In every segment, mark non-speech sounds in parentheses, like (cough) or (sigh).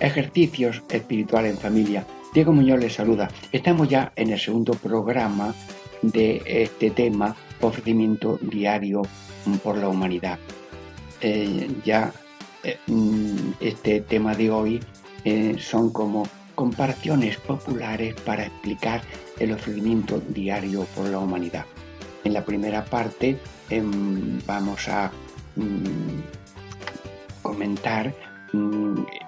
Ejercicios espirituales en familia. Diego Muñoz les saluda. Estamos ya en el segundo programa de este tema, ofrecimiento diario por la humanidad. Eh, ya eh, mm, este tema de hoy eh, son como comparaciones populares para explicar el ofrecimiento diario por la humanidad. En la primera parte em, vamos a mm, comentar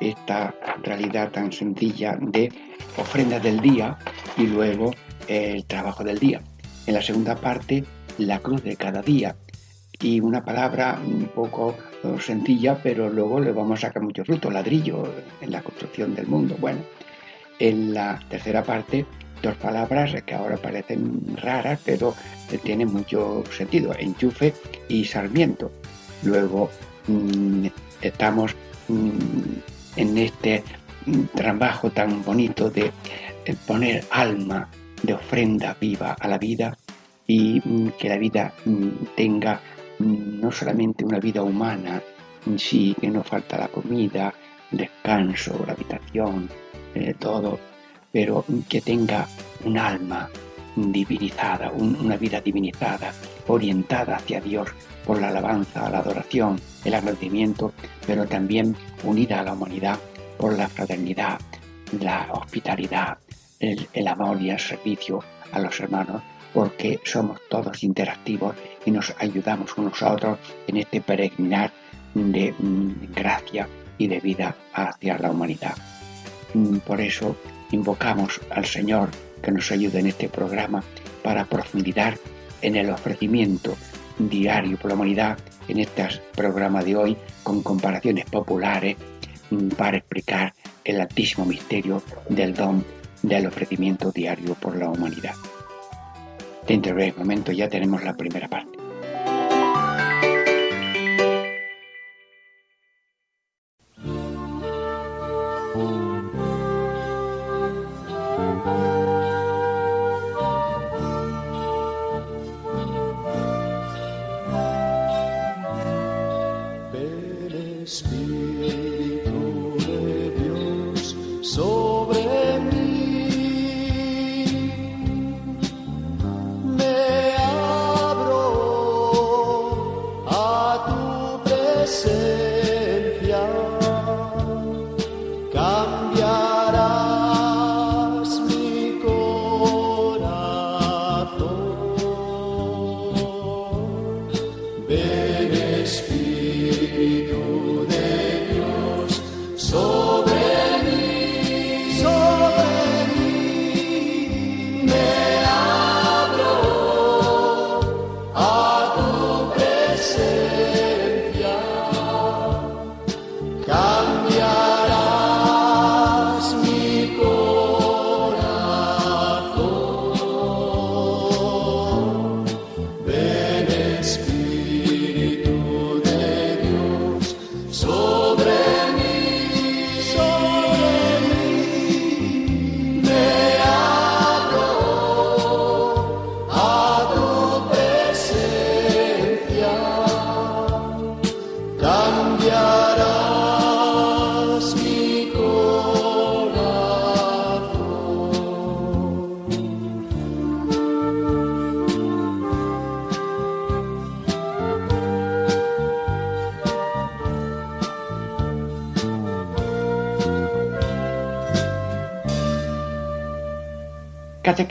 esta realidad tan sencilla de ofrenda del día y luego el trabajo del día. En la segunda parte, la cruz de cada día. Y una palabra un poco sencilla, pero luego le vamos a sacar mucho fruto, ladrillo en la construcción del mundo. Bueno, en la tercera parte, dos palabras que ahora parecen raras, pero tienen mucho sentido, enchufe y sarmiento. Luego, mm, estamos mm, en este trabajo tan bonito de eh, poner alma de ofrenda viva a la vida y mm, que la vida mm, tenga no solamente una vida humana, sí que no falta la comida, descanso, la habitación, eh, todo, pero que tenga un alma divinizada, una vida divinizada, orientada hacia Dios por la alabanza, la adoración, el agradecimiento, pero también unida a la humanidad por la fraternidad, la hospitalidad, el, el amor y el servicio a los hermanos, porque somos todos interactivos y nos ayudamos unos a otros en este peregrinar de mm, gracia y de vida hacia la humanidad. Mm, por eso invocamos al Señor que nos ayude en este programa para profundizar en el ofrecimiento diario por la humanidad en este programa de hoy con comparaciones populares mm, para explicar el altísimo misterio del don del ofrecimiento diario por la humanidad. Dentro de breve momento ya tenemos la primera parte.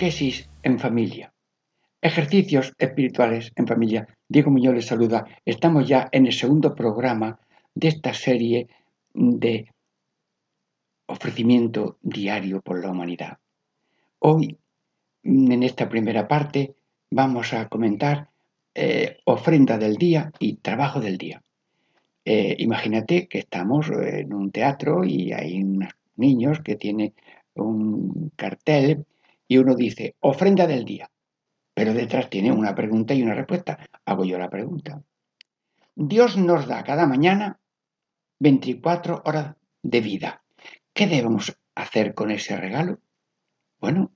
Catequesis en familia. Ejercicios espirituales en familia. Diego Muñoz les saluda. Estamos ya en el segundo programa de esta serie de ofrecimiento diario por la humanidad. Hoy, en esta primera parte, vamos a comentar eh, ofrenda del día y trabajo del día. Eh, imagínate que estamos en un teatro y hay unas niños que tiene un cartel y uno dice ofrenda del día, pero detrás tiene una pregunta y una respuesta. Hago yo la pregunta. Dios nos da cada mañana 24 horas de vida. ¿Qué debemos hacer con ese regalo? Bueno,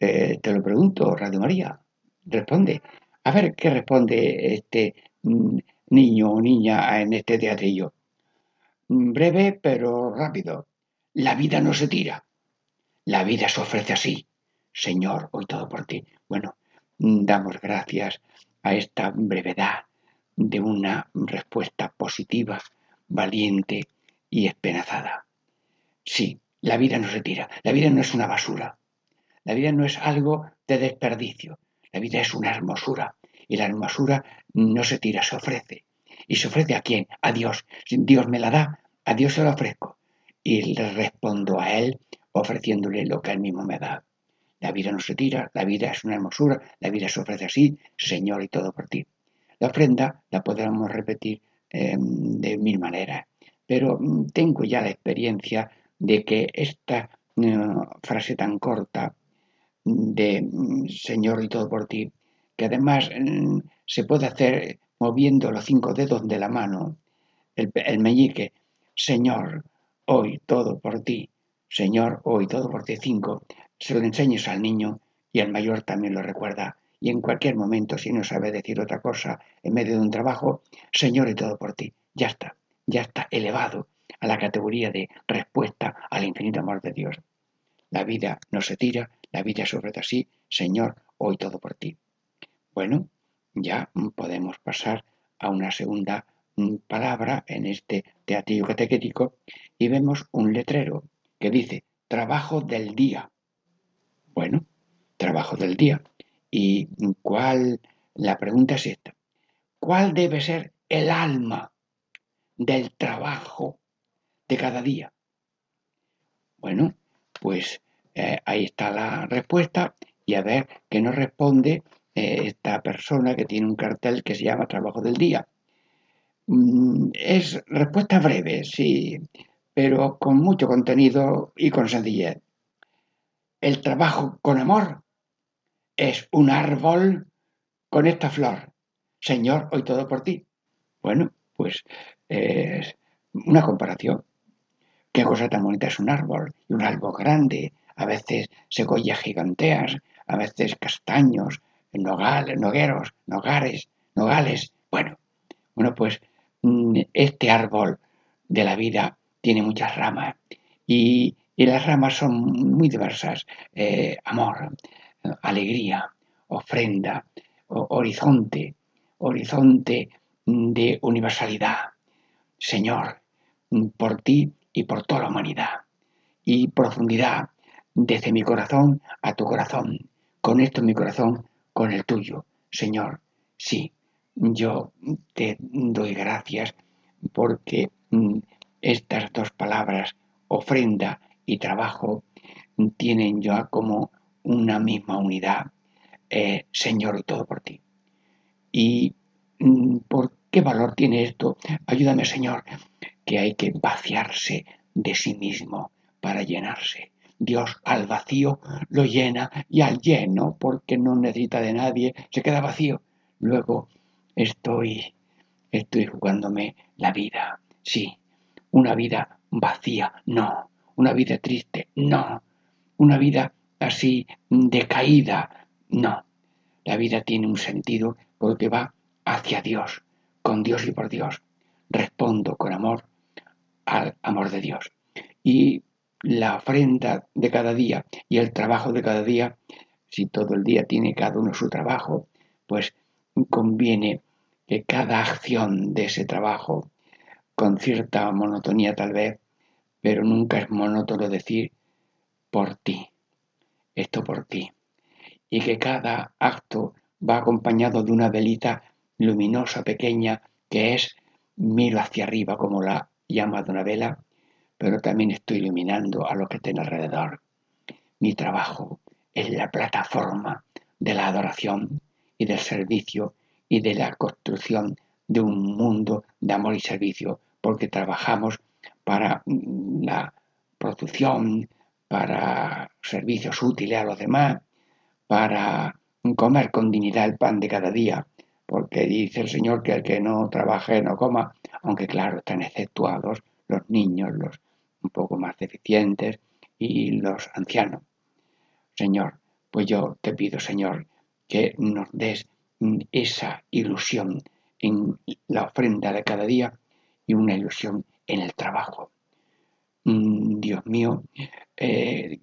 eh, te lo pregunto, Radio María. Responde. A ver qué responde este mm, niño o niña en este teatrillo. Mm, breve pero rápido. La vida no se tira. La vida se ofrece así. Señor, hoy todo por ti. Bueno, damos gracias a esta brevedad de una respuesta positiva, valiente y esperanzada. Sí, la vida no se tira. La vida no es una basura. La vida no es algo de desperdicio. La vida es una hermosura. Y la hermosura no se tira, se ofrece. ¿Y se ofrece a quién? A Dios. Dios me la da, a Dios se la ofrezco. Y le respondo a Él ofreciéndole lo que Él mismo me da. La vida no se tira, la vida es una hermosura, la vida se ofrece así, Señor, y todo por ti. La ofrenda la podemos repetir em, de mil maneras, pero mm, tengo ya la experiencia de que esta eh, frase tan corta de mm, Señor y todo por ti, que además mm, se puede hacer moviendo los cinco dedos de la mano, el, meñique, Señor, hoy todo por ti, Señor, hoy todo por ti, cinco, se lo enseñes al niño y el mayor también lo recuerda. Y en cualquier momento, si no sabe decir otra cosa en medio de un trabajo, Señor y todo por ti, ya está, ya está elevado a la categoría de respuesta al infinito amor de Dios. La vida no se tira, la vida se ofrece así, Señor, hoy todo por ti. Bueno, ya podemos pasar a una segunda mm, palabra en este teatrillo catequético y vemos un letrero que dice trabajo del día. Bueno, trabajo del día. ¿Y cuál? La pregunta es esta. ¿Cuál debe ser el alma del trabajo de cada día? Bueno, pues eh, ahí está la respuesta y a ver qué nos responde eh, esta persona que tiene un cartel que se llama Trabajo del Día. Mm, es respuesta breve, sí, pero con mucho contenido y con sencillez. El trabajo con amor es un árbol con esta flor. Señor, hoy todo por ti. Bueno, pues es una comparación. Qué cosa tan bonita es un árbol, y un árbol grande, a veces segoyas giganteas, a veces castaños, nogales, nogueros, nogares, nogales. Bueno, bueno, pues mm, este árbol de la vida tiene muchas ramas y, las ramas son muy diversas. Eh, amor, alegría, ofrenda, horizonte, horizonte de universalidad. Señor, por ti y por toda la humanidad. Y profundidad, desde mi corazón a tu corazón. Con esto mi corazón con el tuyo. Señor, sí, yo te doy gracias porque mm, estas dos palabras, ofrenda y trabajo, tienen ya como una misma unidad. Eh, Señor, todo por ti. ¿Y mm, por qué valor tiene esto? Ayúdame, Señor, que hay que vaciarse de sí mismo para llenarse. Dios al vacío lo llena y al lleno, porque no necesita de nadie, se queda vacío. Luego estoy, estoy jugándome la vida. Sí, una vida vacía, no. Una vida triste, no. Una vida así decaída, no. La vida tiene un sentido porque va hacia Dios, con Dios y por Dios. Respondo con amor al amor de Dios. Y la ofrenda de cada día y el trabajo de cada día, si todo el día tiene cada uno su trabajo, pues conviene que cada acción de ese trabajo, con cierta monotonía tal vez, pero nunca es monótono decir por ti, esto por ti, y que cada acto va acompañado de una velita luminosa pequeña que es miro hacia arriba como la llama de una vela pero también estoy iluminando a los que estén alrededor. Mi trabajo es la plataforma de la adoración y del servicio y de la construcción de un mundo de amor y servicio, porque trabajamos para la producción, para servicios útiles a los demás, para comer con dignidad el pan de cada día, porque dice el Señor que el que no trabaje no coma, aunque claro, están exceptuados los niños, los un poco más deficientes y los ancianos. Señor, pues yo te pido, Señor, que nos des esa ilusión en la ofrenda de cada día y una ilusión en el trabajo. Mm, Dios mío, eh,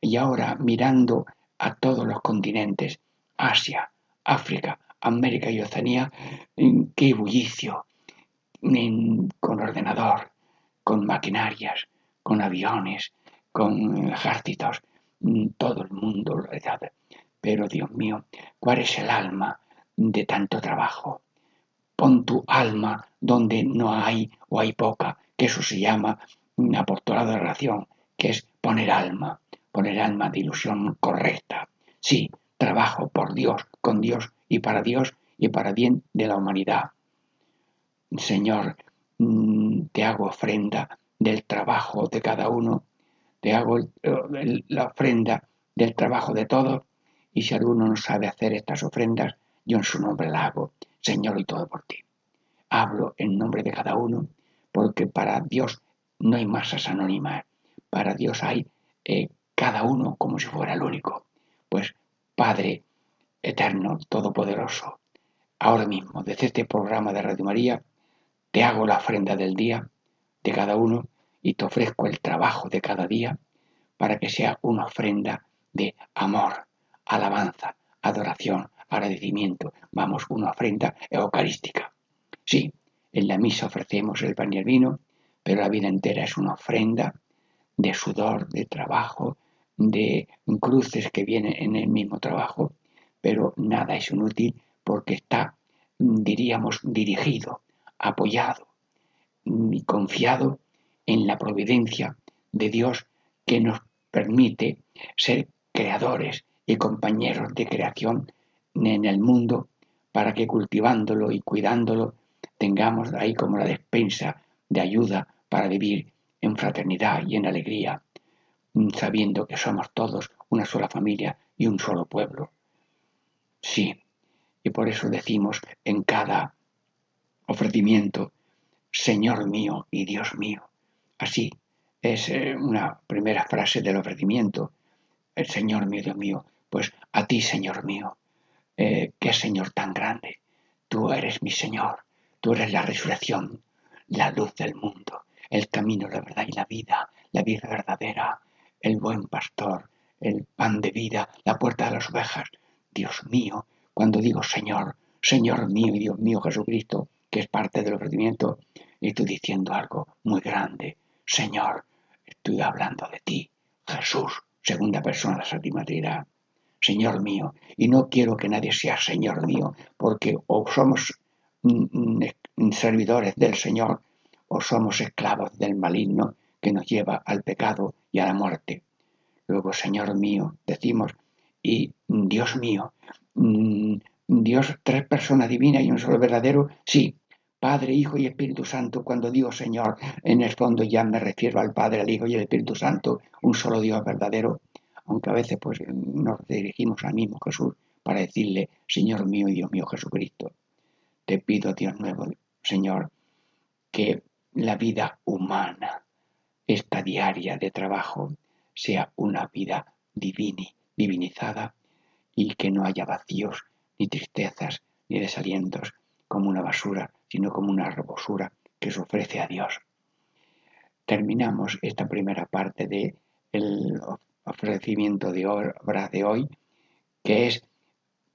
y ahora mirando a todos los continentes, Asia, África, América y Oceanía, qué bullicio, con ordenador, con maquinarias, con aviones, con ejércitos, todo el mundo lo Pero Dios mío, ¿cuál es el alma de tanto trabajo? Pon tu alma donde no hay o hay poca, que eso se llama apostolado de oración, que es poner alma, poner alma de ilusión correcta. Sí, trabajo por Dios, con Dios y para Dios y para bien de la humanidad. Señor, mm, te hago ofrenda del trabajo de cada uno, te hago la ofrenda del trabajo de todos, y si alguno no sabe hacer estas ofrendas, yo en su nombre la hago, Señor, y todo por ti. Hablo en nombre de cada uno, porque para Dios no hay masas anónimas, para Dios hay eh, cada uno como si fuera el único. Pues Padre eterno, todopoderoso, ahora mismo, desde este programa de Radio María, te hago la ofrenda del día de cada uno y te ofrezco el trabajo de cada día para que sea una ofrenda de amor, alabanza, adoración, agradecimiento. Vamos, una ofrenda eucarística. Sí, en la misa ofrecemos el pan y el vino, pero la vida entera es una ofrenda de sudor, de trabajo, de cruces que vienen en el mismo trabajo, pero nada es inútil porque está, diríamos, dirigido, apoyado y confiado en la providencia de Dios que nos permite ser creadores y compañeros de creación en el mundo para que cultivándolo y cuidándolo tengamos ahí como la despensa de ayuda para vivir en fraternidad y en alegría, sabiendo que somos todos una sola familia y un solo pueblo. Sí, y por eso decimos en cada ofrecimiento, Señor mío y Dios mío. Así es eh, una primera frase del ofrecimiento. El Señor mío, Dios mío, pues a ti, Señor mío, eh, qué Señor tan grande. Tú eres mi Señor, tú eres la resurrección, la luz del mundo, el camino, la verdad y la vida, la vida verdadera, el buen pastor, el pan de vida, la puerta de las ovejas. Dios mío, cuando digo Señor, Señor mío y Dios mío Jesucristo, que es parte del ofrecimiento, estoy diciendo algo muy grande. Señor, estoy hablando de ti, Jesús, segunda persona de la Santa Trinidad. Señor mío, y no quiero que nadie sea Señor mío, porque o somos servidores del Señor o somos esclavos del maligno que nos lleva al pecado y a la muerte. Luego, Señor mío, decimos, y Dios mío, Dios, tres personas divinas y un solo verdadero, sí, Padre, Hijo y Espíritu Santo, cuando digo Señor, en el fondo ya me refiero al Padre, al Hijo y al Espíritu Santo, un solo Dios verdadero, aunque a veces pues nos dirigimos al mismo Jesús para decirle, Señor mío y Dios mío Jesucristo, te pido, Dios nuevo, Señor, que la vida humana, esta diaria de trabajo, sea una vida divini, divinizada y que no haya vacíos, ni tristezas, ni desalientos, como una basura, sino como una rebosura que se ofrece a Dios. Terminamos esta primera parte del ofrecimiento de obra de hoy, que es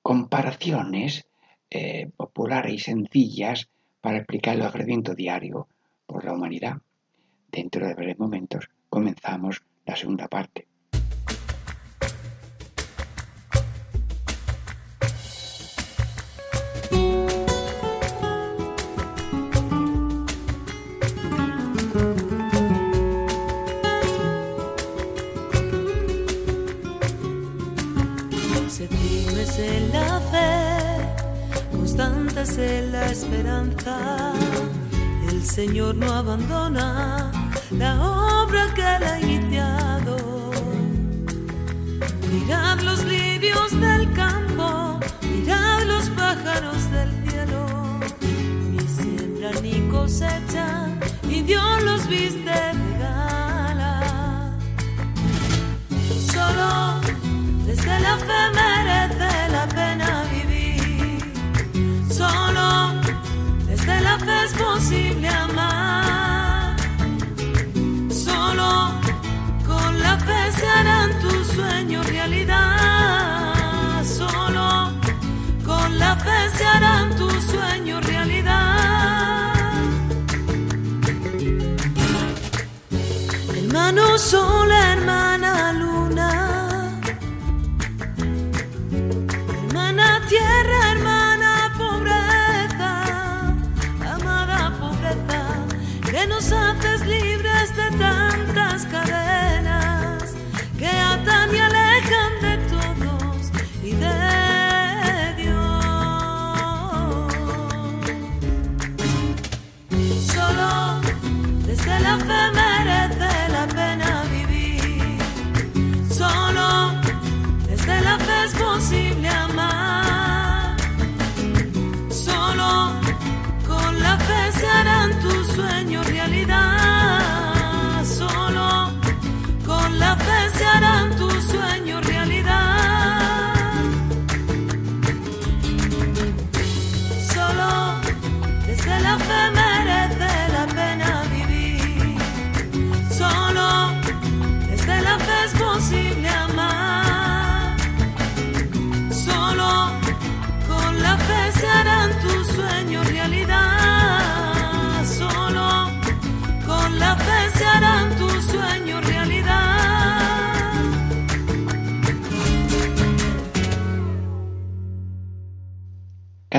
comparaciones eh, populares y sencillas para explicar el ofrecimiento diario por la humanidad. Dentro de breves momentos comenzamos la segunda parte. Señor no abandona la obra que ha iniciado. Mirad los lirios del campo, mirad los pájaros del cielo, ni siembran ni cosechan, y Dios los viste de gala. Solo desde la fe es posible amar. Solo con la fe se harán tus sueños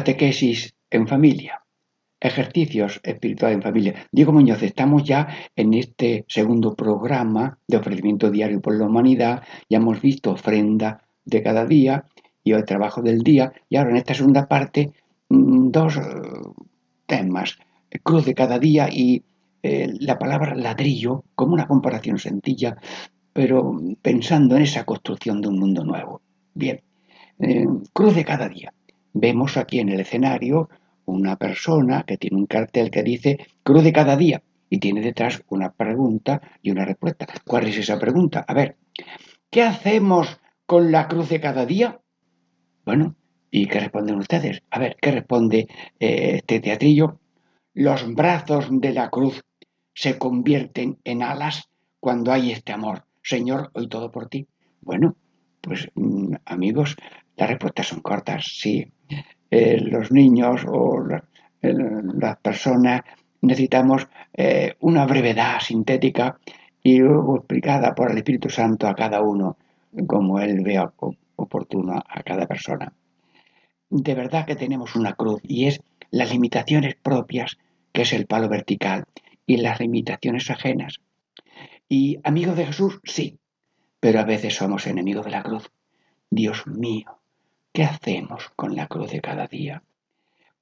Catequesis en familia. Ejercicios espirituales en familia. Diego Muñoz, estamos ya en este segundo programa de ofrecimiento diario por la humanidad. Ya hemos visto ofrenda de cada día y el trabajo del día. Y ahora en esta segunda parte, mm, dos eh, temas. Cruz de cada día y eh, la palabra ladrillo como una comparación sencilla, pero pensando en esa construcción de un mundo nuevo. Bien, eh, cruz de cada día. Vemos aquí en el escenario una persona que tiene un cartel que dice cruz de cada día y tiene detrás una pregunta y una respuesta. ¿Cuál es esa pregunta? A ver, ¿qué hacemos con la cruz de cada día? Bueno, ¿y qué responden ustedes? A ver, ¿qué responde eh, este teatrillo? Los brazos de la cruz se convierten en alas cuando hay este amor. Señor, hoy todo por ti. Bueno, pues mm, amigos, las respuestas son cortas, sí. Eh, los niños o eh, las personas necesitamos eh, una brevedad sintética y luego explicada por el Espíritu Santo a cada uno como él vea op- oportuno a cada persona. De verdad que tenemos una cruz y es las limitaciones propias, que es el palo vertical, y las limitaciones ajenas. Y amigos de Jesús, sí, pero a veces somos enemigos de la cruz. Dios mío, ¿qué hacemos con la cruz de cada día?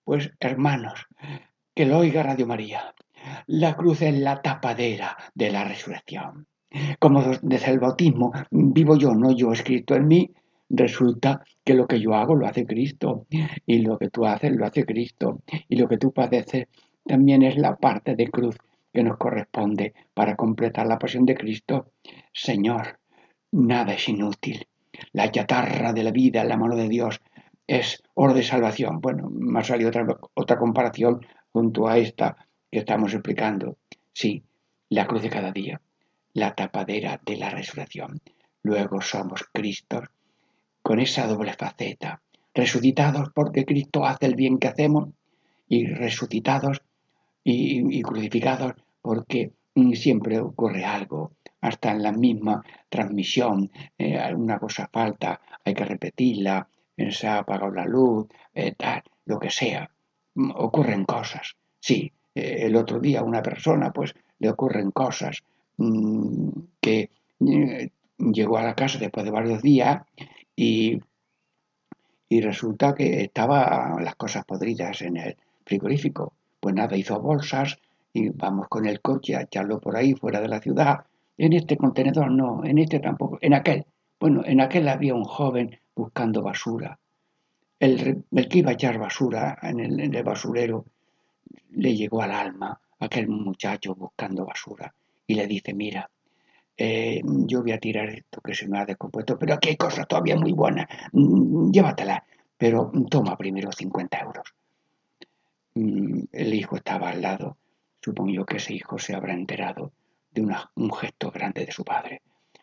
Pues hermanos, que lo oiga Radio María. La cruz es la tapadera de la resurrección. Como des- desde el bautismo vivo yo, no yo escrito en mí, resulta que lo que yo hago lo hace Cristo y lo que tú haces lo hace Cristo y lo que tú padeces también es la parte de cruz que nos corresponde para completar la pasión de Cristo. Señor, nada es inútil. La chatarra de la vida en la mano de Dios es oro de salvación. Bueno, me ha salido otra, otra comparación junto a esta que estamos explicando. Sí, la cruz de cada día, la tapadera de la resurrección. Luego somos Cristo con esa doble faceta, resucitados porque Cristo hace el bien que hacemos y resucitados y, crucificados porque siempre ocurre algo, hasta en la misma transmisión, eh, alguna cosa falta, hay que repetirla, eh, se ha apagado la luz, eh, tal, lo que sea, Mm, ocurren cosas. Sí, el otro día a una persona pues le ocurren cosas mm, que llegó a la casa después de varios días y, y resulta que estaban las cosas podridas en el frigorífico. Pues nada, hizo bolsas y vamos con el coche a echarlo por ahí fuera de la ciudad. En este contenedor no, en este tampoco, en aquel. Bueno, en aquel había un joven buscando basura. El, que iba a echar basura en el, basurero le llegó al alma aquel muchacho buscando basura y le dice, mira, eh, yo voy a tirar esto que se me ha descompuesto, pero aquí hay cosas todavía muy buenas, mm, llévatela, pero toma primero 50 euros. Mm, el hijo estaba al lado, supongo que ese hijo se habrá enterado de un gesto grande de su padre.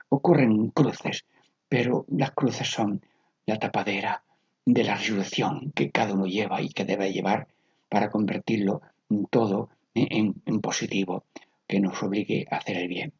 Ocurren cruces, pero las cruces son la tapadera de la resurrección que cada uno lleva y que debe llevar para convertirlo en todo en positivo, que nos obligue a hacer el bien.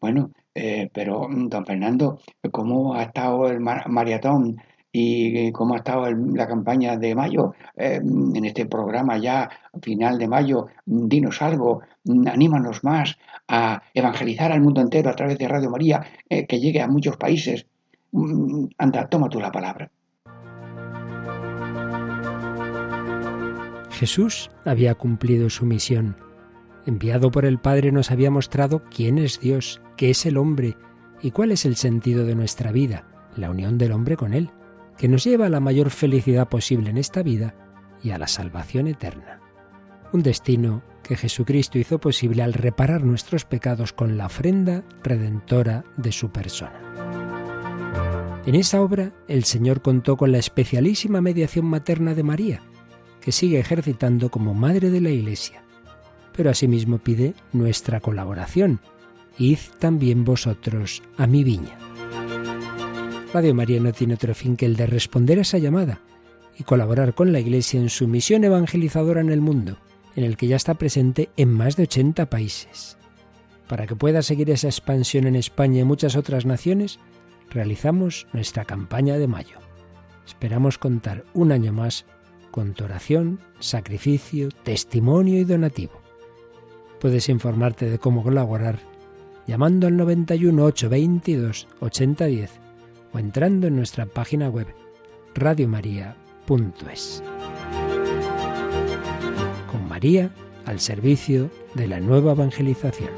Bueno, eh, pero don Fernando, ¿cómo ha estado el maratón y cómo ha estado la campaña de mayo? Eh, en este programa ya, final de mayo, dinos algo, anímanos más a evangelizar al mundo entero a través de Radio María, eh, que llegue a muchos países. Mm, anda, toma tú la palabra. Jesús había cumplido su misión enviado por el Padre, nos había mostrado quién es Dios, qué es el hombre y cuál es el sentido de nuestra vida, la unión del hombre con Él, que nos lleva a la mayor felicidad posible en esta vida y a la salvación eterna. Un destino que Jesucristo hizo posible al reparar nuestros pecados con la ofrenda redentora de su persona. En esa obra el Señor contó con la especialísima mediación materna de María, que sigue ejercitando como Madre de la Iglesia pero asimismo pide nuestra colaboración. Id también vosotros a mi viña. Radio María no tiene otro fin que el de responder a esa llamada y colaborar con la Iglesia en su misión evangelizadora en el mundo, en el que ya está presente en más de 80 países. Para que pueda seguir esa expansión en España y muchas otras naciones, realizamos nuestra campaña de mayo. Esperamos contar un año más con tu oración, sacrificio, testimonio y donativo. Puedes informarte de cómo colaborar llamando al 91 822 8010 o entrando en nuestra página web radiomaria.es. Con María al servicio de la nueva evangelización.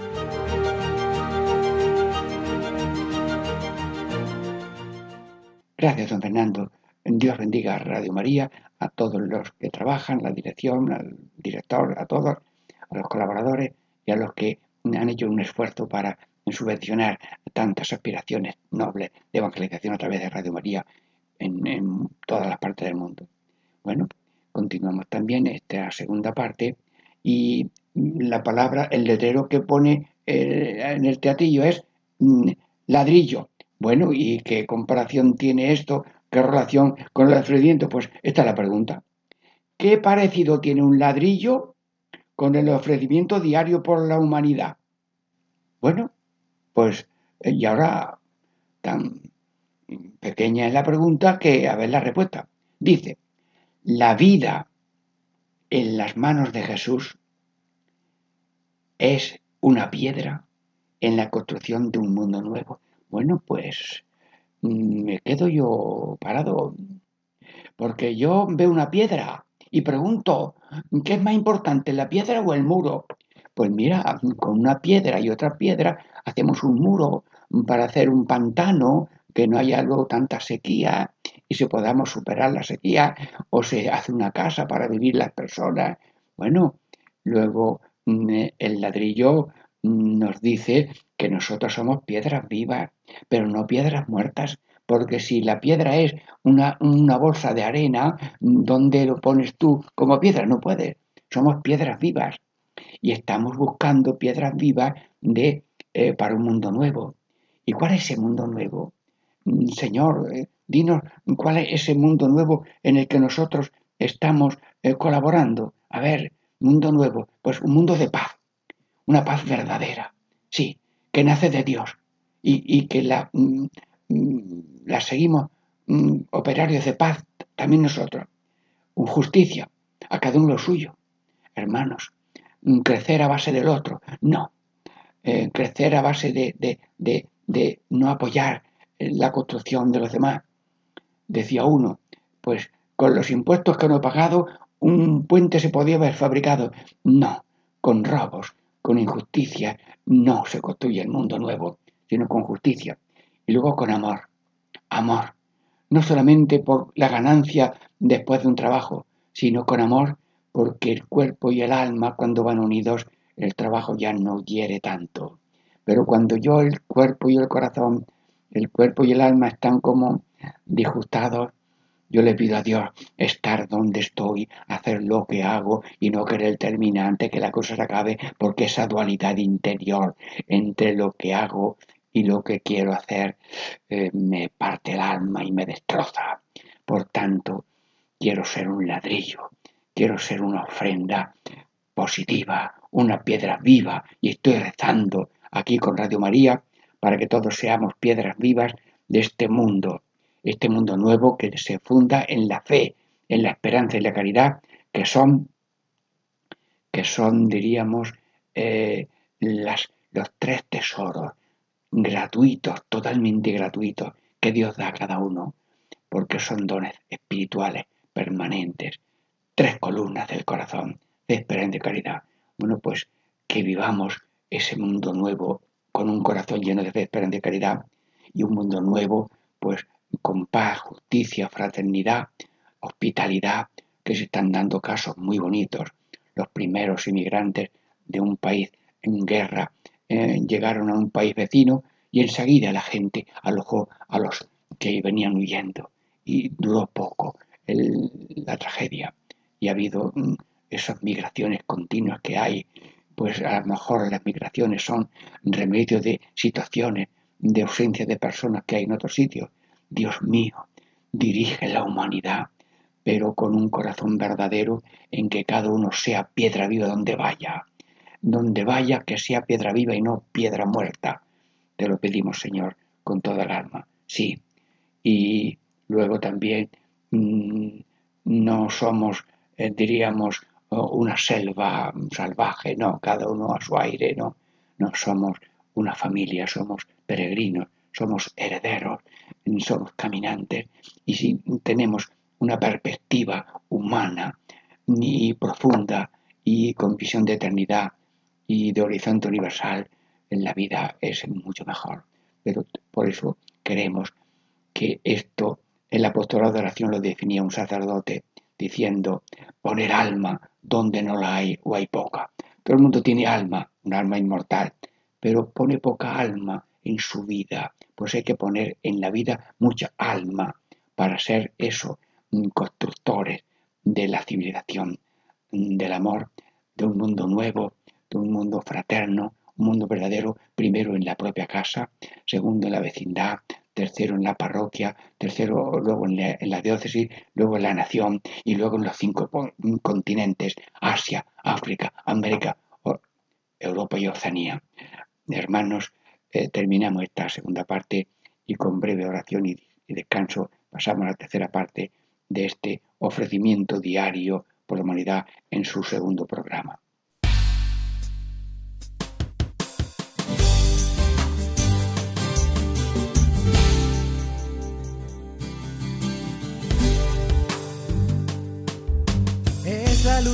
Gracias, don Fernando. Dios bendiga a Radio María, a todos los que trabajan, la dirección, al director, a todos a los colaboradores y a los que han hecho un esfuerzo para subvencionar tantas aspiraciones nobles de evangelización a través de Radio María en, todas las partes del mundo. Bueno, continuamos también esta segunda parte y la palabra, el letrero que pone eh, en el teatillo es mm, ladrillo. Bueno, ¿y qué comparación tiene esto? ¿Qué relación con el ofrecimiento? Pues esta es la pregunta. ¿Qué parecido tiene un ladrillo con el ofrecimiento diario por la humanidad? Bueno, pues eh, y ahora tan pequeña es la pregunta que a ver la respuesta. Dice, la vida en las manos de Jesús es una piedra en la construcción de un mundo nuevo. Bueno, pues mm, me quedo yo parado, porque yo veo una piedra y pregunto, ¿qué es más importante, la piedra o el muro? Pues mira, con una piedra y otra piedra hacemos un muro para hacer un pantano, que no haya luego tanta sequía y se podamos superar la sequía, o se hace una casa para vivir las personas. Bueno, luego mm, el ladrillo mm, nos dice que nosotros somos piedras vivas, pero no piedras muertas, porque si la piedra es una, bolsa de arena, ¿dónde lo pones tú como piedra? No puedes. Somos piedras vivas y estamos buscando piedras vivas de, eh, para un mundo nuevo. ¿Y cuál es ese mundo nuevo? Mm, Señor, eh, dinos cuál es ese mundo nuevo en el que nosotros estamos eh, colaborando. A ver, mundo nuevo, pues un mundo de paz, una paz verdadera, sí, que nace de Dios y, y que la, mm, la seguimos mm, operarios de paz, también nosotros. Justicia, a cada uno lo suyo. Hermanos, mm, crecer a base del otro, no. Eh, crecer a base de, de, de, no apoyar la construcción de los demás. Decía uno, pues con los impuestos que no he pagado, un puente se podía haber fabricado. No, con robos, con injusticia, no se construye el mundo nuevo, sino con justicia. Y luego con amor. Amor. No solamente por la ganancia después de un trabajo, sino con amor porque el cuerpo y el alma cuando van unidos, el trabajo ya no hiere tanto. Pero cuando yo el cuerpo y el corazón, el cuerpo y el alma están como disgustados, yo le pido a Dios estar donde estoy, hacer lo que hago y no querer terminar antes que la cosa se acabe, porque esa dualidad interior entre lo que hago y lo que quiero hacer eh, me parte el alma y me destroza. Por tanto, quiero ser un ladrillo, quiero ser una ofrenda positiva, una piedra viva y estoy rezando aquí con Radio María para que todos seamos piedras vivas de este mundo este mundo nuevo que se funda en la fe, en la esperanza y la caridad, que son, que son diríamos, eh, las, los tres tesoros gratuitos, totalmente gratuitos, que Dios da a cada uno, porque son dones espirituales permanentes, tres columnas del corazón, de esperanza y caridad. Bueno, pues que vivamos ese mundo nuevo con un corazón lleno de fe, esperanza y caridad, y un mundo nuevo, pues con paz, justicia, fraternidad, hospitalidad, que se están dando casos muy bonitos. Los primeros inmigrantes de un país en guerra eh, llegaron a un país vecino y enseguida la gente alojó a los que venían huyendo y duró poco la tragedia y ha habido mm, esas migraciones continuas que hay pues a lo mejor las migraciones son remedio de situaciones de ausencia de personas que hay en otros sitios Dios mío, dirige la humanidad, pero con un corazón verdadero en que cada uno sea piedra viva donde vaya. Donde vaya que sea piedra viva y no piedra muerta. Te lo pedimos, Señor, con toda el alma. Sí. Y luego también mm, no somos, eh, diríamos, una selva salvaje, no, cada uno a su aire, no. No somos una familia, somos peregrinos, somos herederos somos caminantes y si tenemos una perspectiva humana y profunda y con visión de eternidad y de horizonte universal, la vida es mucho mejor. Pero por eso queremos que esto, el apostolado de oración lo definía un sacerdote diciendo poner alma donde no la hay o hay poca. Todo el mundo tiene alma, un alma inmortal, pero pone poca alma en su vida, pues hay que poner en la vida mucha alma para ser eso, constructores de la civilización, del amor, de un mundo nuevo, de un mundo fraterno, un mundo verdadero, primero en la propia casa, segundo en la vecindad, tercero en la parroquia, tercero luego en la, diócesis, luego en la nación y luego en los cinco continentes, Asia, África, América, Europa y Oceanía. Hermanos, eh, terminamos esta segunda parte y con breve oración y, descanso pasamos a la tercera parte de este ofrecimiento diario por la humanidad en su segundo programa.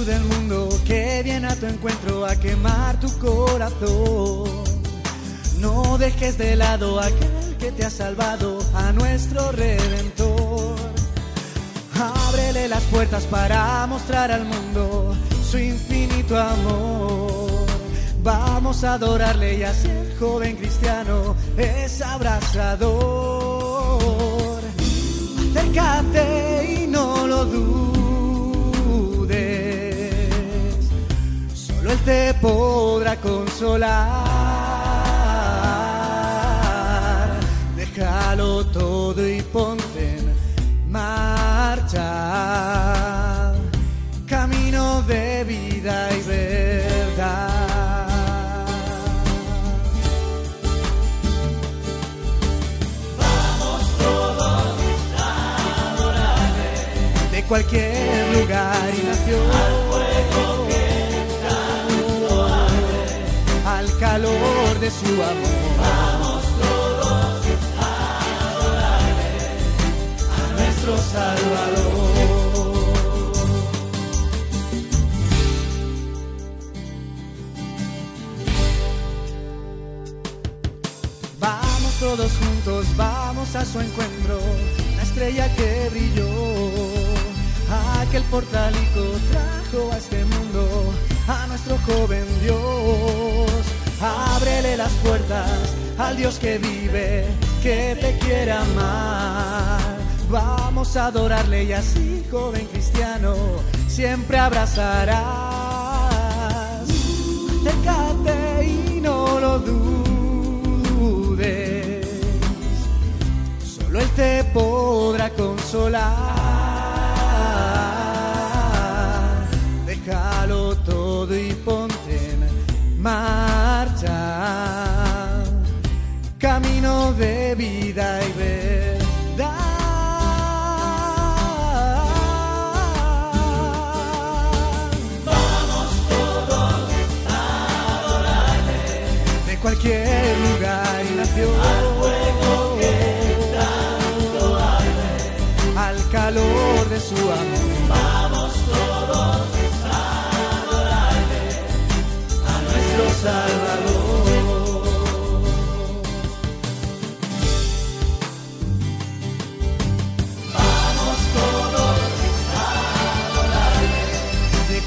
Del mundo que viene a tu encuentro a quemar tu corazón no dejes de lado a aquel que te ha salvado, a nuestro redentor. Ábrele las puertas para mostrar al mundo su infinito amor. Vamos a adorarle y a ser joven cristiano es abrazador. Acércate y no lo dudes, Él te podrá consolar. déjalo todo y ponte en marcha. Camino de vida y verdad. Vamos todos a adorarle. De cualquier lugar y nación. de su amor. Vamos todos a adorarle a nuestro Salvador. Vamos todos juntos, vamos a su encuentro, la estrella que brilló. Aquel portalico trajo a este mundo a nuestro joven Dios Puertas al Dios que vive, que te quiere amar. Vamos a adorarle y así, joven cristiano, siempre abrazarás. Acércate y no lo dudes, solo Él te podrá consolar. Déjalo todo y ponte en marcha. Camino de vida y verdad. Vamos todos a adorarle de cualquier lugar y nación. Al fuego que tanto arde, al calor de su amor. Vamos todos a adorarle a nuestro Salvador.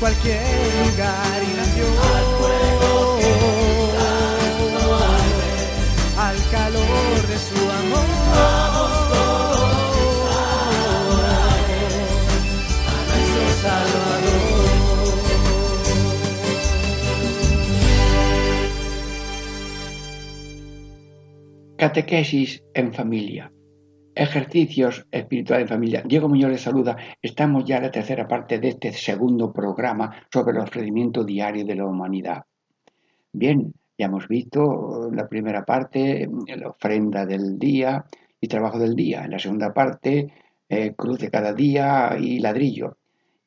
Cualquier lugar y nación. Al fuego al calor de su amor. Vamos todos a a nuestro Salvador. Catequesis en familia. Ejercicios espirituales en familia. Diego Muñoz les saluda. Estamos ya en la tercera parte de este segundo programa sobre el ofrecimiento diario de la humanidad. Bien, ya hemos visto la primera parte, la ofrenda del día y trabajo del día. En la segunda parte, eh, cruz de cada día y ladrillo.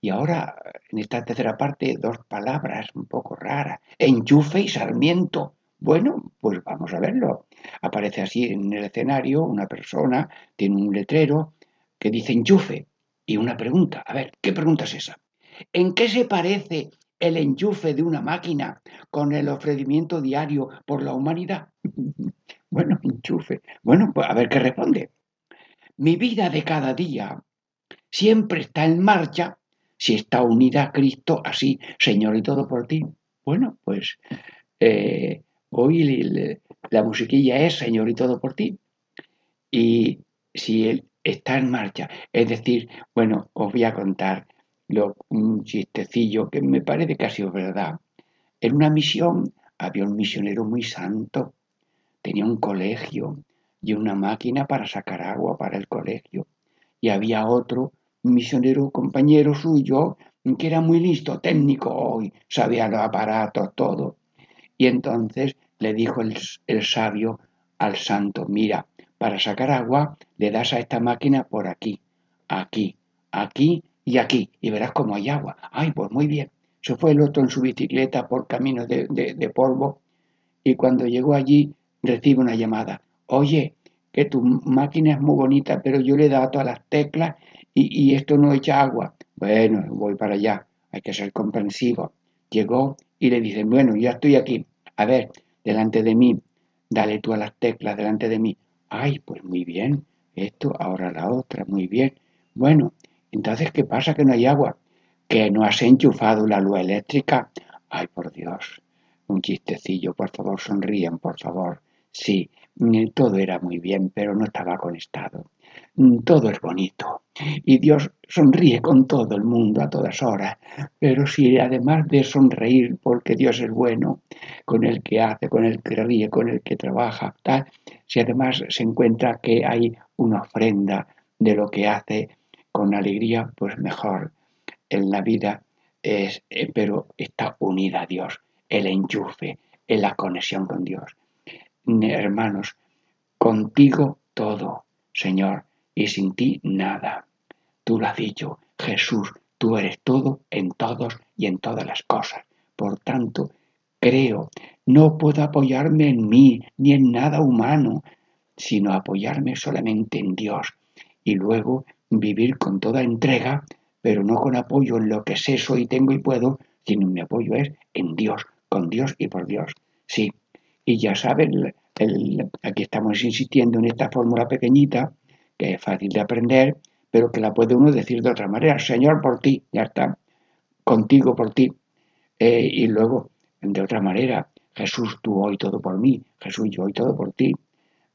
Y ahora, en esta tercera parte, dos palabras un poco raras. Enchufe y sarmiento. Bueno, pues vamos a verlo. Aparece así en el escenario una persona, tiene un letrero que dice enchufe y una pregunta. A ver, ¿qué pregunta es esa? ¿En qué se parece el enchufe de una máquina con el ofrecimiento diario por la humanidad? (laughs) bueno, enchufe. Bueno, pues a ver qué responde. Mi vida de cada día siempre está en marcha si está unida a Cristo así, Señor y todo por ti. Bueno, pues eh, hoy la musiquilla es Señor y todo por ti. Y si Él está en marcha, es decir, bueno, os voy a contar lo- un chistecillo que me parece sido verdad. En una misión había un misionero muy santo, tenía un colegio y una máquina para sacar agua para el colegio. Y había otro misionero, compañero suyo, que era muy listo, técnico, y sabía los aparatos, todo. Y entonces le dijo el, el sabio al santo, mira, para sacar agua le das a esta máquina por aquí, aquí, aquí y aquí, y verás cómo hay agua. Ay, pues muy bien. Se fue el otro en su bicicleta por caminos de, de- polvo y cuando llegó allí recibe una llamada. Oye, que tu máquina es muy bonita, pero yo le he dado todas las teclas y, y esto no echa agua. Bueno, voy para allá, hay que ser comprensivo. Llegó y le dicen, bueno, ya estoy aquí. A ver, delante de mí, dale tú a las teclas delante de mí. Ay, pues muy bien, esto, ahora la otra, muy bien. Bueno, entonces, ¿qué pasa que no hay agua? Que no has enchufado la luz eléctrica. Ay, por Dios, un chistecillo, por favor, sonríen, por favor. Sí, todo era muy bien, pero no estaba conectado. Mm, Todo es bonito. Y Dios sonríe con todo el mundo a todas horas, pero si además de sonreír porque Dios es bueno, con el que hace, con el que ríe, con el que trabaja, tal, si además se encuentra que hay una ofrenda de lo que hace con alegría, pues mejor. En la vida es, eh, pero está unida a Dios, el enchufe, en la conexión con Dios. Hermanos, contigo todo, Señor, y sin ti nada. Tú lo has dicho, Jesús, tú eres todo en todos y en todas las cosas. Por tanto, creo, no puedo apoyarme en mí ni en nada humano, sino apoyarme solamente en Dios y luego vivir con toda entrega, pero no con apoyo en lo que sé, soy, tengo y puedo, sino mi apoyo es en Dios, con Dios y por Dios. Sí, y ya saben aquí estamos insistiendo en esta fórmula pequeñita, que es fácil de aprender, pero que la puede uno decir de otra manera. Señor, por ti, ya está. Contigo, por ti. Eh, y luego, de otra manera, Jesús, tú hoy todo por mí. Jesús, yo hoy todo por ti.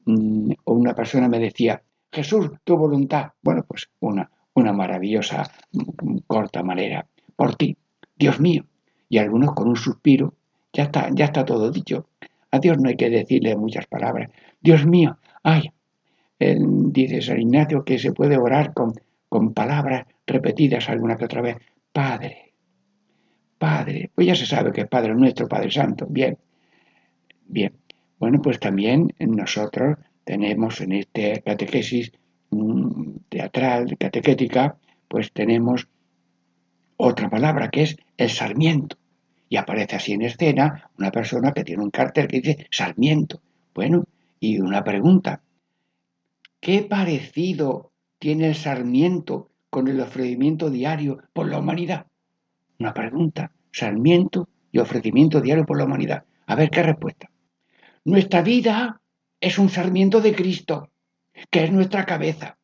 Mm, o una persona me decía, Jesús, tu voluntad. Bueno, pues una, una maravillosa, mm, corta manera. Por ti, Dios mío. Y algunos con un suspiro, ya está, ya está todo dicho. A Dios no hay que decirle muchas palabras. Dios mío, ay, dice San Ignacio que se puede orar con, con palabras repetidas alguna que otra vez. Padre, Padre, pues ya se sabe que es Padre nuestro, Padre Santo. Bien, bien. Bueno, pues también nosotros tenemos en este catequesis mm, teatral, catequética, pues tenemos otra palabra que es el sarmiento. Y aparece así en escena una persona que tiene un cartel que dice sarmiento. Bueno, y una pregunta. ¿Qué parecido tiene el sarmiento con el ofrecimiento diario por la humanidad? Una pregunta. Sarmiento y ofrecimiento diario por la humanidad. A ver qué respuesta. Nuestra vida es un sarmiento de Cristo, que es nuestra cabeza.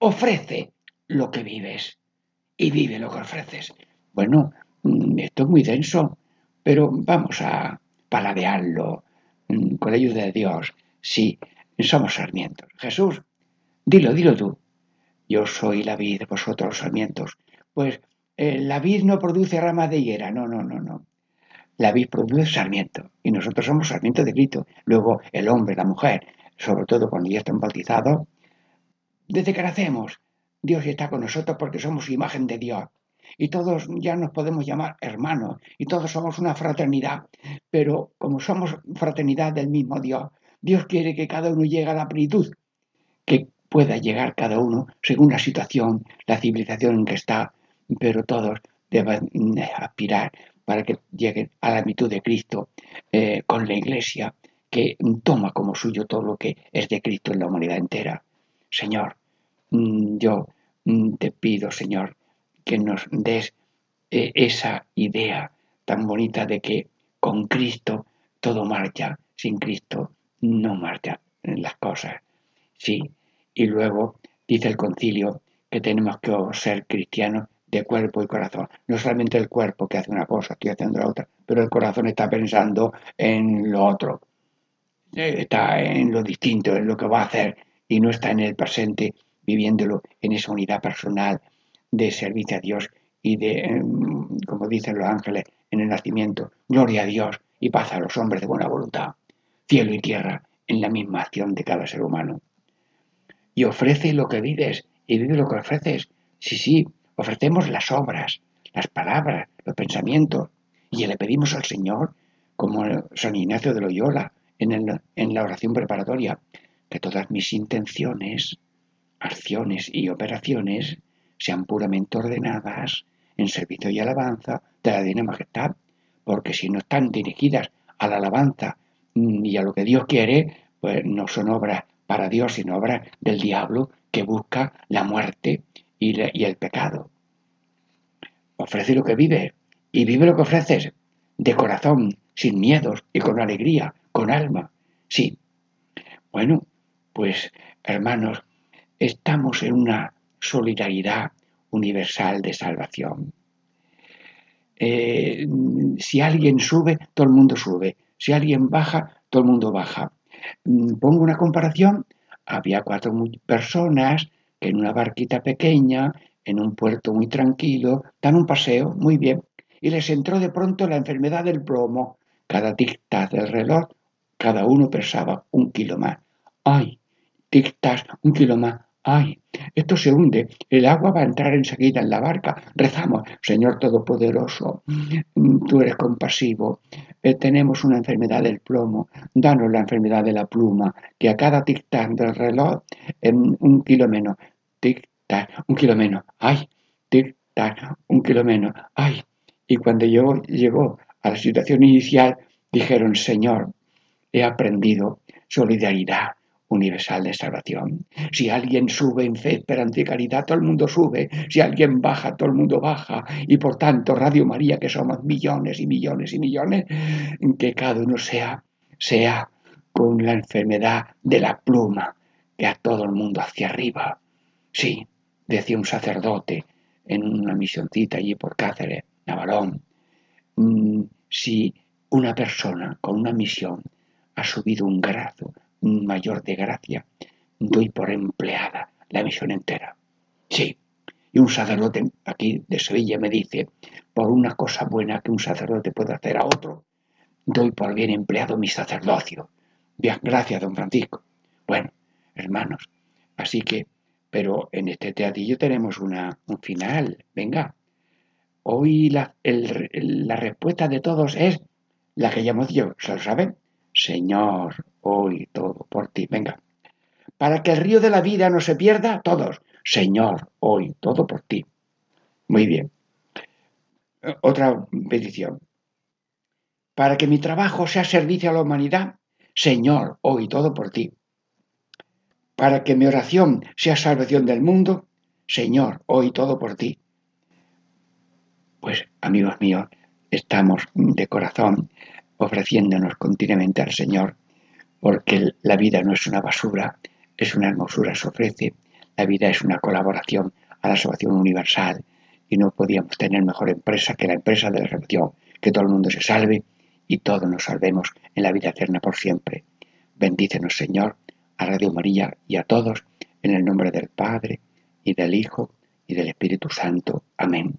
Ofrece lo que vives y vive lo que ofreces. Bueno, mm, esto es muy denso, pero vamos a paladearlo mm, con la ayuda de Dios. Sí, somos sarmientos. Jesús, dilo, dilo tú. Yo soy la vid, vosotros los sarmientos. Pues eh, la vid no produce ramas de higuera, no, no, no, no. La vid produce sarmiento y nosotros somos sarmientos de Cristo. Luego el hombre, la mujer, sobre todo cuando ya están bautizados, desde que nacemos, Dios está con nosotros porque somos imagen de Dios. Y todos ya nos podemos llamar hermanos y todos somos una fraternidad. Pero como somos fraternidad del mismo Dios, Dios quiere que cada uno llegue a la plenitud, que pueda llegar cada uno según la situación, la civilización en que está, pero todos deben aspirar para que lleguen a la virtud de Cristo eh, con la Iglesia, que toma como suyo todo lo que es de Cristo en la humanidad entera. Señor, mm, yo mm, te pido, Señor, que nos des eh, esa idea tan bonita de que con Cristo todo marcha, sin Cristo no marcha las cosas. Sí, y luego dice el concilio que tenemos que ser cristianos de cuerpo y corazón. No solamente el cuerpo que hace una cosa, estoy haciendo la otra, pero el corazón está pensando en lo otro, eh, está en lo distinto, en lo que va a hacer y no está en el presente viviéndolo en esa unidad personal de servicio a Dios y de, em, como dicen los ángeles en el nacimiento, gloria a Dios y paz a los hombres de buena voluntad, cielo y tierra en la misma acción de cada ser humano. Y ofrece lo que vives y vive lo que ofreces. Sí, sí, Ofrecemos las obras, las palabras, los pensamientos y le pedimos al Señor, como San Ignacio de Loyola en, en la oración preparatoria, que todas mis intenciones, acciones y operaciones sean puramente ordenadas en servicio y alabanza de la Divina Majestad, porque si no están dirigidas a la alabanza y a lo que Dios quiere, pues no son obras para Dios, sino obras del diablo que busca la muerte y, el pecado. Ofrece lo que vive y vive lo que ofreces de corazón, sin miedos y con alegría, con alma. Sí. Bueno, pues hermanos, estamos en una solidaridad universal de salvación. Eh, si alguien sube, todo el mundo sube. Si alguien baja, todo el mundo baja. Mm, pongo una comparación. Había cuatro personas que en una barquita pequeña, en un puerto muy tranquilo, dan un paseo muy bien. Y les entró de pronto la enfermedad del plomo. Cada tic-tac del reloj, cada uno pesaba un kilo más. ¡Ay! Tic-tac, un kilo más. ¡Ay! Esto se hunde. El agua va a entrar enseguida en la barca. Rezamos, Señor Todopoderoso, tú eres compasivo. Eh, tenemos una enfermedad del plomo. Danos la enfermedad de la pluma, que a cada tic-tac del reloj, un kilo menos. Tic-tac, un kilo menos. ¡Ay! Tic-tac, un kilo menos. ¡Ay! Y cuando llegó, llegó a la situación inicial, dijeron, Señor, he aprendido solidaridad, universal de salvación. Si alguien sube en fe, esperanza y caridad, todo el mundo sube. Si alguien baja, todo el mundo baja. Y por tanto, Radio María, que somos millones y millones y millones, que cada uno sea, sea con la enfermedad de la pluma que a todo el mundo hacia arriba. Sí, decía un sacerdote en una misioncita allí por Cáceres, Navarón, mm, si una persona con una misión ha subido un grado mayor de gracia, doy por empleada la misión entera. Sí, y un sacerdote aquí de Sevilla me dice, por una cosa buena que un sacerdote puede hacer a otro, doy por bien empleado mi sacerdocio. Bien, gracias, don Francisco. Bueno, hermanos, así que, pero en este teatrillo tenemos una, un final. Venga, hoy la, la respuesta de todos es la que hemos dicho, ¿se lo saben? Señor, hoy todo por ti. Venga, para que el río de la vida no se pierda, todos. Señor, hoy todo por ti. Muy bien. Otra petición. Para que mi trabajo sea servicio a la humanidad, Señor, hoy todo por ti. Para que mi oración sea salvación del mundo, Señor, hoy todo por ti. Pues, amigos míos, estamos de corazón ofreciéndonos continuamente al Señor, porque la vida no es una basura, es una hermosura, se ofrece. La vida es una colaboración a la salvación universal y no podíamos tener mejor empresa que la empresa de la salvación, que todo el mundo se salve y todos nos salvemos en la vida eterna por siempre. Bendícenos, Señor, a Radio María y a todos, en el nombre del Padre, y del Hijo, y del Espíritu Santo. Amén.